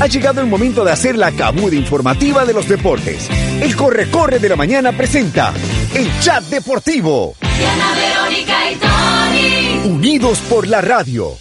Ha llegado el momento de hacer la camuda informativa de los deportes. El corre-corre de la mañana presenta el chat deportivo. Diana Verónica y Tony. Unidos por la radio.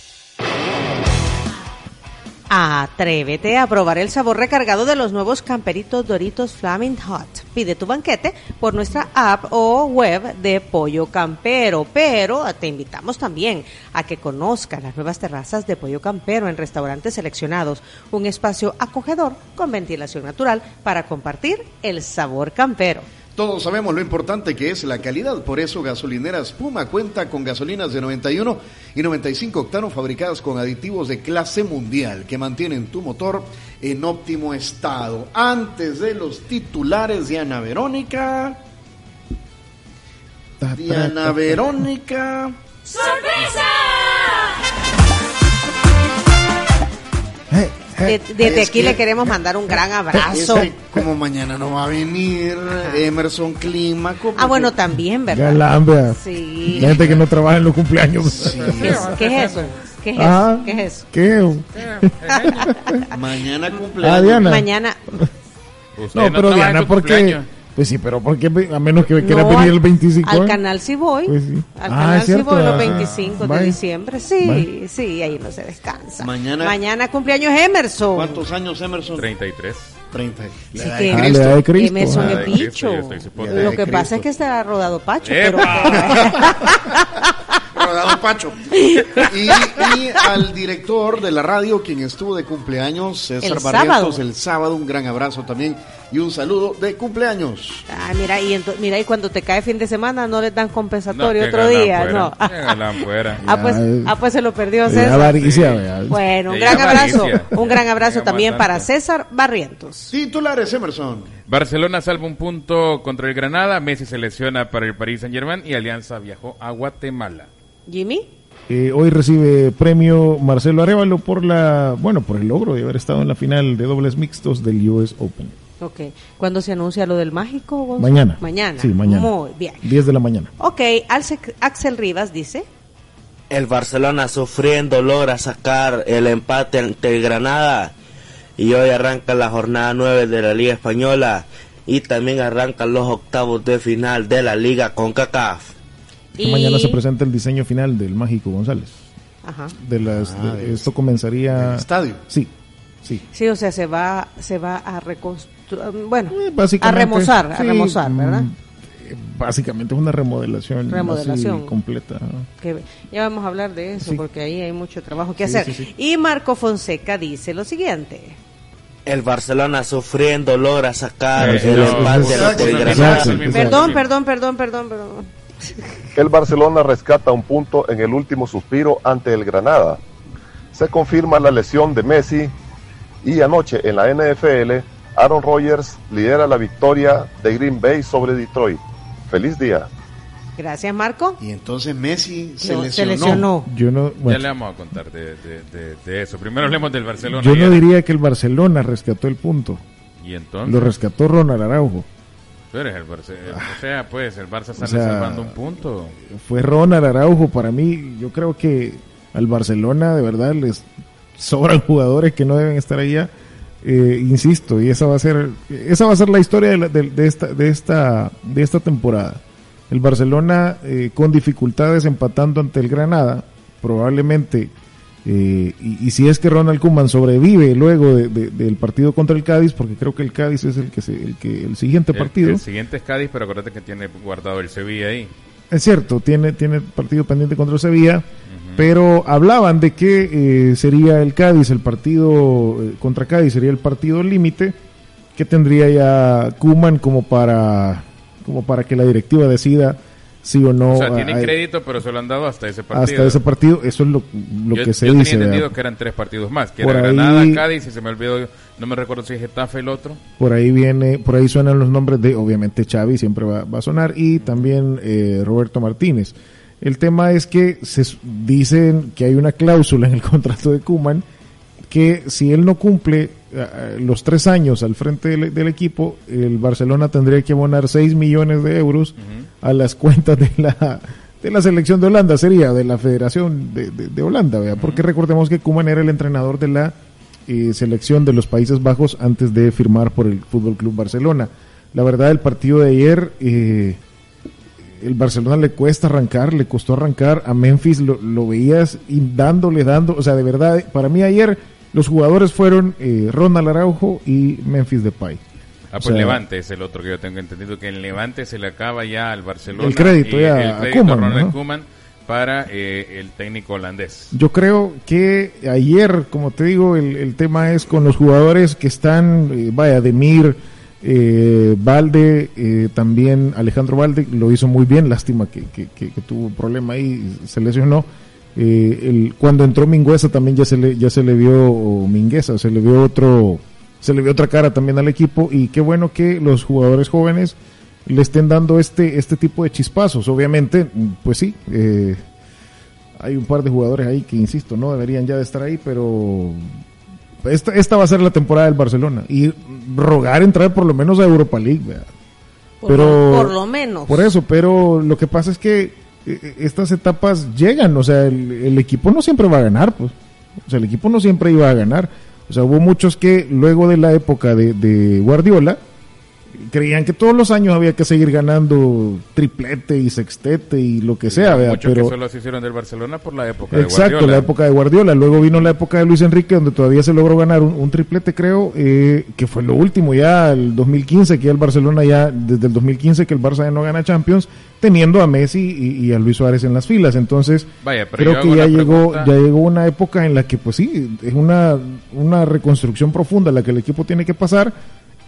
Atrévete a probar el sabor recargado de los nuevos camperitos Doritos Flaming Hot. Pide tu banquete por nuestra app o web de Pollo Campero, pero te invitamos también a que conozcan las nuevas terrazas de Pollo Campero en restaurantes seleccionados, un espacio acogedor con ventilación natural para compartir el sabor campero. Todos sabemos lo importante que es la calidad, por eso Gasolineras Puma cuenta con gasolinas de 91 y 95 octanos fabricadas con aditivos de clase mundial que mantienen tu motor en óptimo estado. Antes de los titulares, Diana Verónica. Diana Verónica. ¡Sorpresa! De- desde Es aquí que- le queremos mandar un gran abrazo. Es que como mañana no va a venir Emerson Clímaco. Ah, bueno, porque- también, ¿verdad? Galambia. Sí. La gente que no trabaja en los cumpleaños. Sí. ¿Qué es, qué es eso? ¿Qué es Ah, eso? ¿Qué es eso? ¿Qué? Mañana cumpleaños. Ah, Diana. Mañana. Usted No, pero en Diana, tu ¿por qué? cumpleaños. Pues sí, pero ¿por qué? A menos que quiera No, venir al- el 25. Al canal sí voy. Pues sí. Al Ah, canal sí cierto, voy los ah, 25 de vaya. diciembre. Sí, Vaya. sí, ahí no se descansa. Mañana- Mañana cumpleaños Emerson. ¿Cuántos años Emerson? 33. 30. La Sí, edad que- de Ah, la Cristo. de Cristo. Emerson ah. es de Cristo, bicho. Ya Lo de que pasa Cristo. es que está rodado Pacho, pero ¡Epa! Rodado Pacho. Y, y al director de la radio, quien estuvo de cumpleaños, César El Barrientos, sábado. el sábado. Un gran abrazo también y un saludo de cumpleaños. Ah, mira, y mira, y cuando te cae fin de semana no le dan compensatorio otro día, fuera, no. Ah, pues, ah, pues se lo perdió César. Bueno, un gran abrazo, un gran abrazo también bastante. para César Barrientos. Titulares, Emerson. Barcelona salva un punto contra el Granada, Messi se lesiona para el Paris Saint Germain y Alianza viajó a Guatemala. Jimmy, Eh, hoy recibe premio Marcelo Arevalo por la, bueno, por el logro de haber estado en la final de dobles mixtos del US Open. Ok. ¿Cuándo se anuncia lo del mágico? Gonzo? Mañana. Mañana. Sí, mañana. Muy bien. 10 de la mañana. Ok, Axel Rivas dice, El Barcelona sufriendo logra sacar el empate ante el Granada y hoy arranca la jornada 9 de la Liga Española y también arrancan los octavos de final de la Liga con CACAF. y... Mañana se presenta el diseño final del Mágico González. Ajá. De las, Ah, de- esto comenzaría. estadio. Sí, sí. Sí, o sea, se va, se va a reconstruir, bueno, Eh, a básicamente. remozar, a remozar, ¿verdad? mm, eh, Básicamente es una remodelación. Remodelación. completa. ya vamos a hablar de eso Sí. porque ahí hay mucho trabajo que Sí, hacer. sí, sí. Y Marco Fonseca dice lo siguiente. El Barcelona sufriendo logra sacar Eh, el empate Granada. exacto. Perdón, perdón, perdón, perdón, perdón. El Barcelona rescata un punto en el último suspiro ante el Granada. Se confirma la lesión de Messi y anoche en la NFL, Aaron Rodgers lidera la victoria de Green Bay sobre Detroit. Feliz día. Gracias, Marco. Y entonces Messi se No, lesionó. lesionó. Yo no, Ya le vamos a contar de, de- de- de eso. Primero hablemos del Barcelona. yo no diría que el Barcelona rescató el punto. Y entonces, Lo rescató Ronald Araujo. tú eres el Barça. O sea, pues el Barça sale sea, salvando un punto. Fue Ronald Araujo. Para mí, yo creo que al Barcelona de verdad les sobran jugadores que no deben estar allá. Eh, insisto, y esa va a ser esa va a ser la historia de, la- de- de esta de esta de esta temporada. El Barcelona eh, con dificultades empatando ante el Granada, probablemente eh, y, y si es que Ronald Koeman sobrevive luego de- de- del partido contra el Cádiz, porque creo que el Cádiz es el que se- el que el siguiente El, partido. el siguiente es Cádiz, pero acuérdate que tiene guardado el Sevilla ahí. Es cierto, tiene, tiene partido pendiente contra el Sevilla, pero hablaban de que eh, sería el Cádiz, el partido eh, contra Cádiz sería el partido límite que tendría ya Kuman como para como para que la directiva decida sí o no. O sea, tienen crédito, pero se lo han dado hasta ese partido. hasta ese partido. Eso es lo, lo yo, que se yo dice. tenía entendido ¿verdad? que eran tres partidos más, que Por era ahí- Granada, Cádiz, y se me olvidó, no me recuerdo si es Getafe el otro. Por ahí viene, por ahí suenan los nombres de, obviamente Xavi siempre va, va a sonar y también eh, Roberto Martínez. El tema es que se dicen que hay una cláusula en el contrato de Kuman que si él no cumple los tres años al frente del, del equipo, el Barcelona tendría que abonar 6 millones de euros a las cuentas de la de la selección de Holanda, sería de la Federación de, de- de Holanda, ¿vea? porque recordemos que Kuman era el entrenador de la eh, selección de los Países Bajos antes de firmar por el Fútbol Club Barcelona. La verdad, el partido de ayer, eh, el Barcelona le cuesta arrancar, le costó arrancar. A Memphis lo, lo veías y dándole, dando. O sea, de verdad, para mí ayer los jugadores fueron eh, Ronald Araujo y Memphis Depay. Ah, O pues sea, Levante es el otro que yo tengo entendido, que en Levante se le acaba ya al Barcelona. El crédito ya el a crédito Koeman, Ronald ¿no? Koeman para eh, el técnico holandés. Yo creo que ayer, como te digo, el, el tema es con los jugadores que están, eh, vaya, Demir, eh, Valde, eh, también Alejandro Valde lo hizo muy bien, lástima que, tuvo un problema ahí, se lesionó. Eh, cuando entró Mingueza también ya se le, ya se le vio, Mingueza, se le vio otro, se le vio otra cara también al equipo y qué bueno que los jugadores jóvenes le estén dando este, este tipo de chispazos. Obviamente, pues sí, eh, hay un par de jugadores ahí que, insisto, no deberían ya de estar ahí, pero esta, esta va a ser la temporada del Barcelona. Y rogar entrar por lo menos a Europa League. Por, Pero- lo, por lo menos. Por eso, pero lo que pasa es que eh, estas etapas llegan, o sea, el, el equipo no siempre va a ganar, pues. O sea, el equipo no siempre iba a ganar. O sea, hubo muchos que luego de la época de, de Guardiola creían que todos los años había que seguir ganando triplete y sextete y lo que sea, pero que solo se hicieron del Barcelona por la época de Exacto, Guardiola. la época de Guardiola. Luego vino la época de Luis Enrique, donde todavía se logró ganar un, un triplete, creo, eh, que fue lo último ya, el 2015, que ya el Barcelona ya, desde el 2015 que el Barça ya no gana Champions, teniendo a Messi y, y a Luis Suárez en las filas. Entonces, Vaya, creo que ya llegó, pregunta- ya llegó una época en la que, pues sí, es una, una reconstrucción profunda la que el equipo tiene que pasar.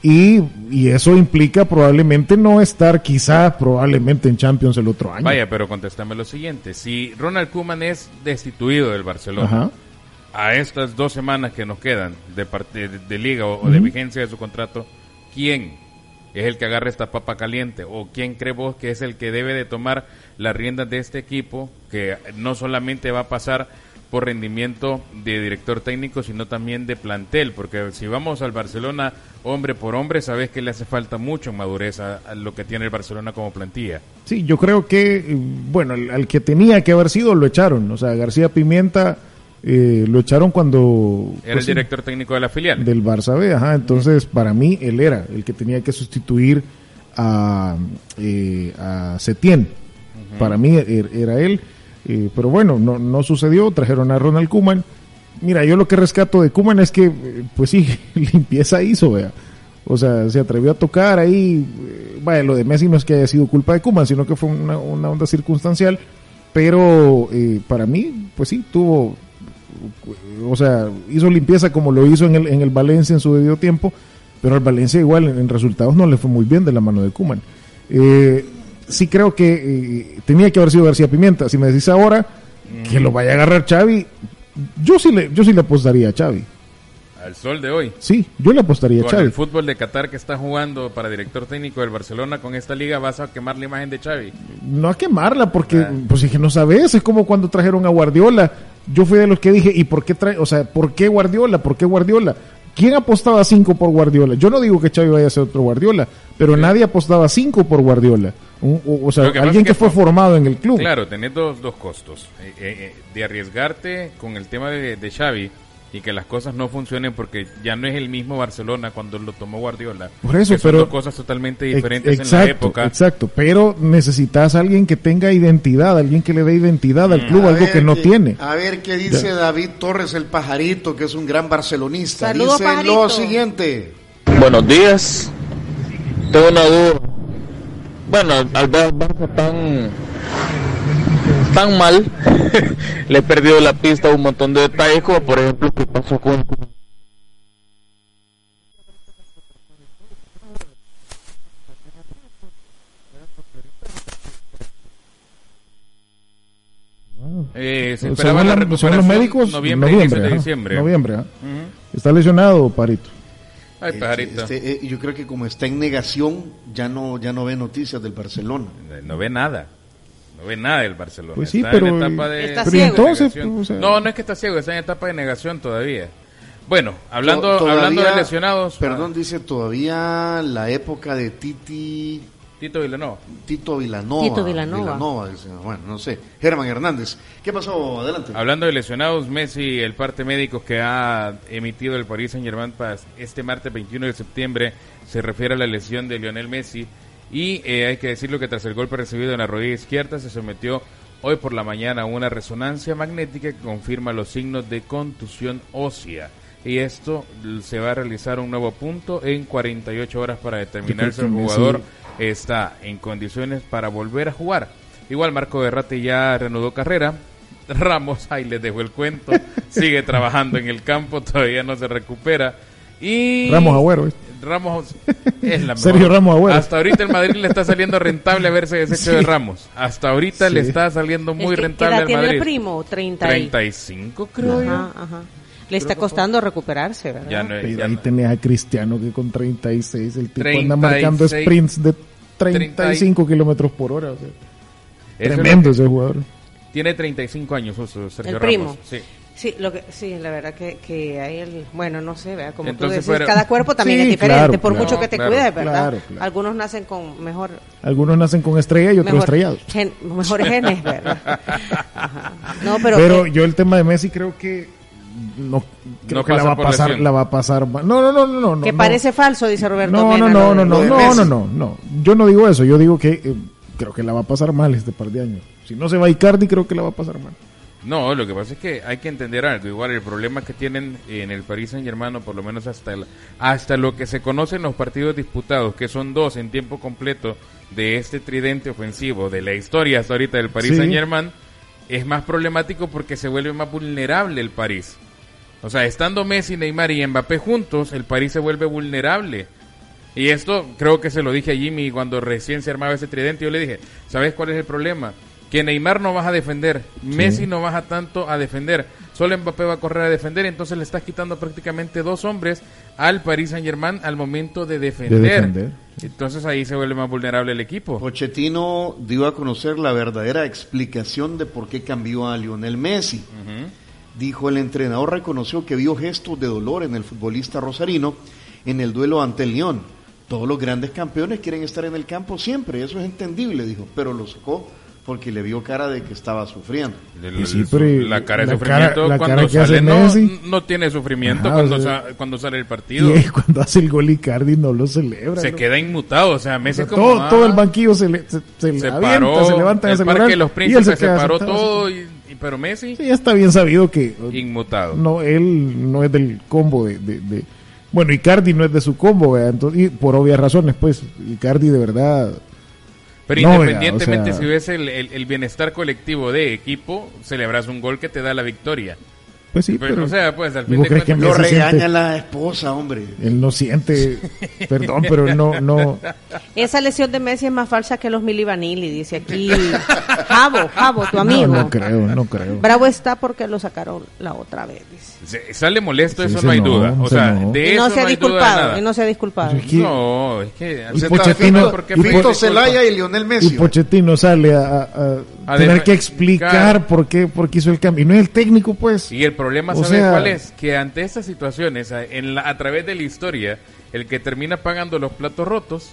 Y, y eso implica probablemente no estar quizá probablemente en Champions el otro año. Vaya, pero contéstame lo siguiente. Si Ronald Koeman es destituido del Barcelona, Ajá. a estas dos semanas que nos quedan de, parte, de, de liga o, o de vigencia de su contrato, ¿quién es el que agarra esta papa caliente? ¿O quién cree vos que es el que debe de tomar las riendas de este equipo que no solamente va a pasar por rendimiento de director técnico, sino también de plantel? Porque si vamos al Barcelona hombre por hombre, sabes que le hace falta mucho en madurez a, a lo que tiene el Barcelona como plantilla. Sí, yo creo que, eh, bueno, al, al que tenía que haber sido lo echaron. O sea, García Pimienta eh, lo echaron cuando... Era pues, el director técnico de la filial. Del Barça B, ajá. Entonces, para mí, él era el que tenía que sustituir a, eh, a Setién. Para mí er- era él. Eh, pero bueno, no, no sucedió. Trajeron a Ronald Kuman. Mira, yo lo que rescato de Kuman es que, eh, pues sí, limpieza hizo, vea. O sea, se atrevió a tocar ahí. eh, vaya, lo de Messi no es que haya sido culpa de Kuman, sino que fue una, una onda circunstancial. Pero eh, para mí, pues sí, tuvo o sea, hizo limpieza como lo hizo en el, en el Valencia en su debido tiempo, pero al Valencia igual en, en resultados no le fue muy bien de la mano de Kuman. Eh, sí creo que eh, tenía que haber sido García Pimienta. Si me decís ahora que lo vaya a agarrar Xavi, yo sí le, yo sí le apostaría a Xavi. Al sol de hoy. Sí, yo le apostaría a Con Xavi. el fútbol de Qatar que está jugando para director técnico del Barcelona con esta liga, vas a quemar la imagen de Xavi. No a quemarla, porque, pues es que no sabes, es como cuando trajeron a Guardiola. Yo fui de los que dije, ¿y por qué trae, o sea, por qué Guardiola? ¿Por qué Guardiola? ¿Quién apostaba cinco por Guardiola? Yo no digo que Xavi vaya a ser otro Guardiola, pero nadie apostaba cinco por Guardiola. O, o sea, que alguien que, fue fue- formado en el club. Claro, tenés dos, dos costos. Eh, eh, eh, de arriesgarte con el tema de, de Xavi y que las cosas no funcionen porque ya no es el mismo Barcelona cuando lo tomó Guardiola. Por eso, que son pero- dos cosas totalmente Ex- diferentes en la época. Exacto, pero necesitas a alguien que tenga identidad, alguien que le dé identidad al club, A algo ver que no tiene. A ver qué dice Ya. David Torres el pajarito, que es un gran barcelonista. Saludos, dice pajarito. lo siguiente. Buenos días. Tengo una duda. Bueno, al ver Barça tan tan mal, le he perdido la pista a un montón de detalles, como por ejemplo qué pasó con Eh, se Según esperaba la la- recuperación los médicos, noviembre, noviembre, ajá, diciembre. noviembre, ajá. Ujú. Está lesionado, Parito. Ay, pajarito. Este, eh, yo creo que como está en negación, ya no, ya no ve noticias del Barcelona. No ve nada. No ve nada del Barcelona. Pues sí, está pero- en etapa de, Está ciego. entonces, negación. pues, o sea- No, no es que está ciego, está en etapa de negación todavía. Bueno, hablando, To- todavía- hablando de lesionados, Perdón, dice todavía la época de Titi. Tito Villanova. Tito Vilanova. Tito Vilanova. dice, bueno, no sé. Germán Hernández. ¿Qué pasó? Adelante. Hablando de lesionados, Messi, el parte médico que ha emitido el Paris Saint Germain para este martes 21 de septiembre, se refiere a la lesión de Lionel Messi. Y eh, hay que decirlo que tras el golpe recibido en la rodilla izquierda, se sometió hoy por la mañana a una resonancia magnética que confirma los signos de contusión ósea. Y esto se va a realizar un nuevo punto en 48 horas para determinar si el jugador está en condiciones para volver a jugar. Igual Marco Berratti ya reanudó carrera. Ramos ahí les dejó el cuento. Sigue trabajando en el campo, todavía no se recupera. Y Ramos Agüero, ¿eh? Ramos es la mejor. Sergio Ramos Agüero. Hasta ahorita el Madrid le está saliendo rentable haberse deshecho Sí. de Ramos. Hasta ahorita le está saliendo muy Es que- rentable ¿qué edad al tiene Madrid. el primo? 30 y- 35 creo yo. Ajá, ajá. Le está costando recuperarse, ¿verdad? Ya no es- Pero ya ahí no- tenés a Cristiano que con 36, el tipo 36, anda marcando sprints de 35 kilómetros por hora. o sea, tremendo ese jugador. Tiene 35 años, Sergio El primo. Ramos. Sí. Sí, lo que, sí, la verdad que, que hay el, bueno, no sé, ¿verdad? como Entonces tú decís, cada cuerpo también Sí, es diferente, claro, por claro. mucho que te Claro, cuides, ¿verdad? claro, claro. Algunos nacen con mejor, Algunos nacen con estrella y otros mejor estrellados. gen- mejores genes, ¿verdad? Ajá. No, pero, Pero, eh, yo el tema de Messi creo que no creo No que la va a pasar, lesión. la va a pasar mal. No, no, no, no, no. que no. parece falso, dice Roberto. No, Mena, no, no, no, no, no, no, no, no. Yo no digo eso, yo digo que eh, creo que la va a pasar mal este par de años. Si no se va Icardi, creo que la va a pasar mal. No, lo que pasa es que hay que entender algo. Igual el problema que tienen en el Paris Saint Germain, o por lo menos hasta el- hasta lo que se conocen los partidos disputados, que son dos en tiempo completo de este tridente ofensivo de la historia hasta ahorita del Paris Sí. Saint Germain, es más problemático porque se vuelve más vulnerable el París. O sea, estando Messi, Neymar y Mbappé juntos, el París se vuelve vulnerable. Y esto creo que se lo dije a Jimmy cuando recién se armaba ese tridente. Yo le dije, ¿sabes cuál es el problema? Que Neymar no vas a defender, Messi no baja tanto a defender, solo Mbappé va a correr a defender, entonces le estás quitando prácticamente dos hombres al Paris Saint Germain al momento de defender. defender. Entonces ahí se vuelve más vulnerable el equipo. Pochettino dio a conocer la verdadera explicación de por qué cambió a Lionel Messi. Dijo el entrenador reconoció que vio gestos de dolor en el futbolista rosarino en el duelo ante el León. Todos los grandes campeones quieren estar en el campo siempre, eso es entendible, dijo, pero lo sacó porque le vio cara de que estaba sufriendo. El- Sí, pero la cara de la sufrimiento cara- cuando cara sale hace no, Messi. no tiene sufrimiento Ajá, cuando, o sea, sa- cuando sale el Y partido. él, cuando hace el gol Icardi no lo celebra. Se ¿no? queda inmutado, o sea, O Messi sea, como, todo, ah, todo el banquillo se le, se, se se avienta, paró, se levanta el celebrar, Parque de los y Príncipes se, queda paró sentado todo, y, y- pero Messi Sí, ya está bien sabido que inmutado. no él no es del combo de, de- de- bueno Icardi no es de su combo ¿verdad? Entonces, y por obvias razones pues Icardi de verdad Pero No, independientemente o sea- si ves el, el- el bienestar colectivo de equipo, celebras un gol que te da la victoria. Pues sí Pero, pero, o sea, pues al ¿y fin de crees que cuentas... Lo regaña siente- la esposa, hombre. él no siente perdón pero él no no Esa lesión de Messi es más falsa que los Mili Vanilli, dice aquí Javo, Javo, tu no, amigo. no creo no creo Bravo está porque lo sacaron la otra vez, dice. Se- sale molesto, Sí, eso no hay enojó, duda. O se sea, enojó. de Y eso no se ha disculpado, y no se ha disculpado. Es que- No, es que... Y Pochettino- está- ¿por qué y disculpas? Celaya y Lionel Messi. y Pochettino sale a, a- a A tener que explicar por qué por qué hizo el cambio y no es el técnico pues Y el problema, ¿sabes sea- cuál es? Que ante estas situaciones, a, en la- a través de la historia, el que termina pagando los platos rotos,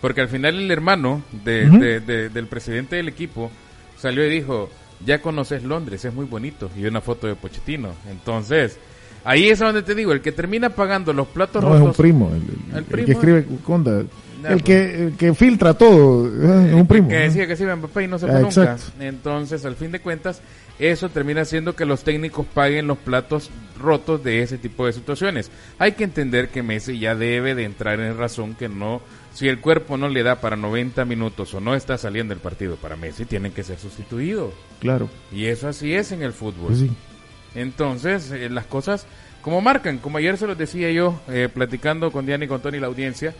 porque al final el hermano de- Ujú. de- de- del presidente del equipo salió y dijo, ya conoces Londres, es muy bonito, y una foto de Pochettino. Entonces, ahí es donde te digo, el que termina pagando los platos no es rotos... un primo el, el- El el primo. que escribe Conda el pues. que el que filtra todo eh, es un primo que decía que se iba Mbappé y no se fue Ah, nunca. exacto. Entonces, al fin de cuentas, eso termina haciendo que los técnicos paguen los platos rotos de ese tipo de situaciones. Hay que entender que Messi ya debe de entrar en razón que no, si el cuerpo no le da para 90 minutos o no está saliendo el partido para Messi, tienen que ser sustituidos. claro Y eso así es en el fútbol. pues sí Entonces, eh, las cosas como marcan, como ayer se los decía yo, eh, platicando con Diana y con Tony la audiencia,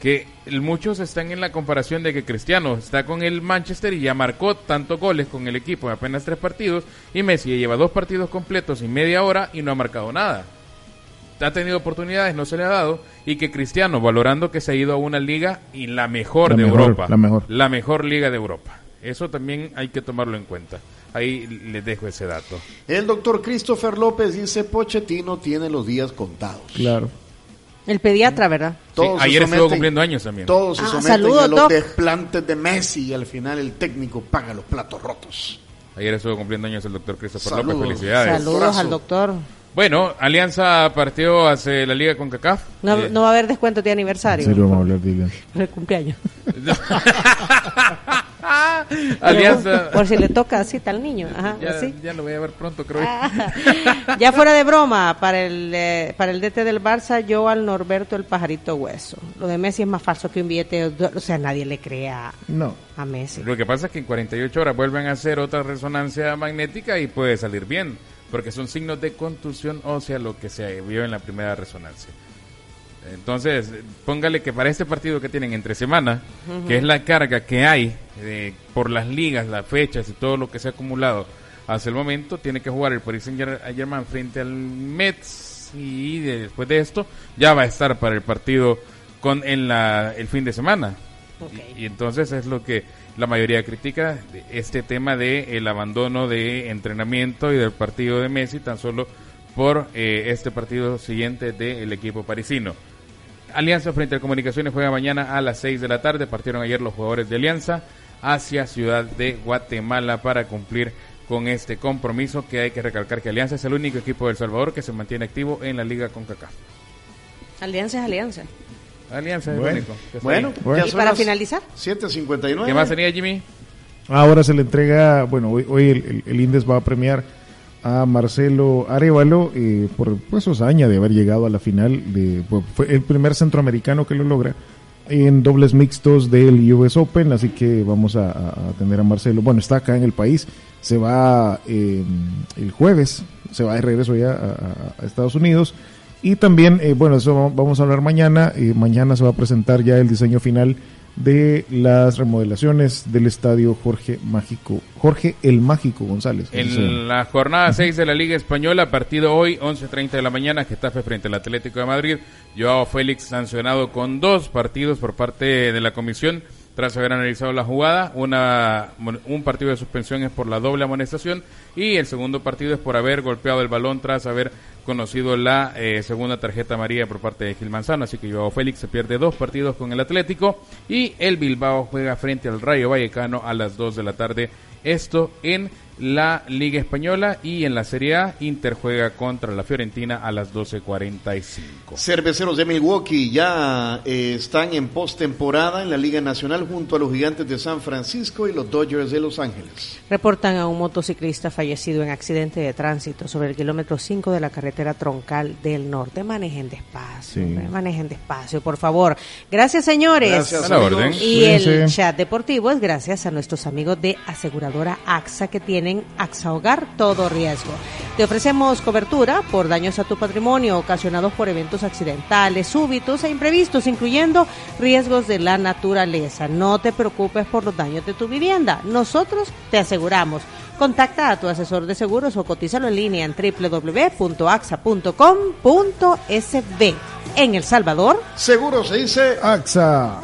que muchos están en la comparación de que Cristiano está con el Manchester y ya marcó tantos goles con el equipo en apenas tres partidos y Messi lleva dos partidos completos y media hora y no ha marcado nada. Ha tenido oportunidades, no se le ha dado y que Cristiano, valorando que se ha ido a una liga y la mejor La de mejor, Europa, la mejor. la mejor liga de Europa. Eso también hay que tomarlo en cuenta. Ahí les dejo ese dato. El doctor Christopher López dice Pochettino tiene los días contados. Claro. El pediatra, ¿verdad? Todos Sí, ayer estuvo cumpliendo años también. Todos se Ah, someten a los Doc. desplantes de Messi y al final el técnico paga los platos rotos. Ayer estuvo cumpliendo años el doctor Christopher Saludos. López. Felicidades. Saludos al doctor. Bueno, Alianza partió hace la liga con CACAF. No, Eh, no va a haber descuento de aniversario. Serio, vamos a hablar de Ilian. Por el cumpleaños. Alianza. Por si le toca así tal niño. Ajá, Ya, así. ya lo voy a ver pronto, creo. ya fuera de broma, para el, eh, para el DT del Barça, yo al Norberto el pajarito hueso. Lo de Messi es más falso que un billete, de o sea, nadie le crea No. a Messi. Lo que pasa es que en 48 horas vuelven a hacer otra resonancia magnética y puede salir bien, porque son signos de contusión ósea lo que se vio en la primera resonancia. Entonces, póngale que para este partido que tienen entre semana, que es la carga que hay eh, por las ligas, las fechas y todo lo que se ha acumulado hasta el momento, tiene que jugar el Paris Saint-Germain frente al Mets y después de esto ya va a estar para el partido con en la, el fin de semana. Y, y entonces es lo que la mayoría critica, este tema de el abandono de entrenamiento y del partido de Messi tan solo por eh, este partido siguiente del equipo parisino. Alianza frente a Comunicaciones juega mañana a las 6 de la tarde. Partieron ayer los jugadores de Alianza hacia Ciudad de Guatemala para cumplir con este compromiso que hay que recalcar que Alianza es el único equipo de El Salvador que se mantiene activo en la liga con CACAF. Alianza es alianza. Alianza es el Bueno. único. que está Bueno. Bueno. ya ¿Y son para finalizar? 7.59. ¿qué más tenía Jimmy? Ahora se le entrega, bueno, hoy, hoy el, el- el Indes va a premiar a Marcelo Arevalo eh, por pues, su hazaña de haber llegado a la final. De, pues, fue el primer centroamericano que lo logra en dobles mixtos del US Open, así que vamos a, a- a tener a Marcelo. Bueno, está acá en el país, se va eh, el jueves, se va de regreso ya a, Estados Unidos. Y también, eh, bueno, eso va- vamos a hablar mañana. eh, mañana se va a presentar ya el diseño final de las remodelaciones del estadio Jorge Mágico, Jorge el Mágico González. En la jornada 6 de la Liga Española, partido hoy, 11.30 de la mañana, Getafe frente al Atlético de Madrid. Joao Félix sancionado con dos partidos por parte de la comisión tras haber analizado la jugada. Una, un partido de suspensión es por la doble amonestación y el segundo partido es por haber golpeado el balón tras haber conocido la eh, segunda tarjeta amarilla por parte de Gil Manzano. Así que Joao Félix se pierde dos partidos con el Atlético y el Bilbao juega frente al Rayo Vallecano a las 2 de la tarde. Esto en la Liga Española y en la Serie A Inter juega contra la Fiorentina a las 12.45. Cerveceros de Milwaukee ya eh, están en postemporada en la Liga Nacional junto a los Gigantes de San Francisco y los Dodgers de Los Ángeles. Reportan a un motociclista fallecido en accidente de tránsito sobre el kilómetro 5 de la carretera troncal del norte. Manejen despacio, Sí. manejen despacio, por favor. Gracias, señores. Gracias, A la orden. Y el chat deportivo es gracias a nuestros amigos de aseguradora AXA que AXA Hogar todo riesgo. Te ofrecemos cobertura por daños a tu patrimonio ocasionados por eventos accidentales, súbitos e imprevistos, incluyendo riesgos de la naturaleza. No te preocupes por los daños de tu vivienda. Nosotros te aseguramos. Contacta a tu asesor de seguros o cotízalo en línea en www.axa.com.sb. En El Salvador, Seguro se dice AXA.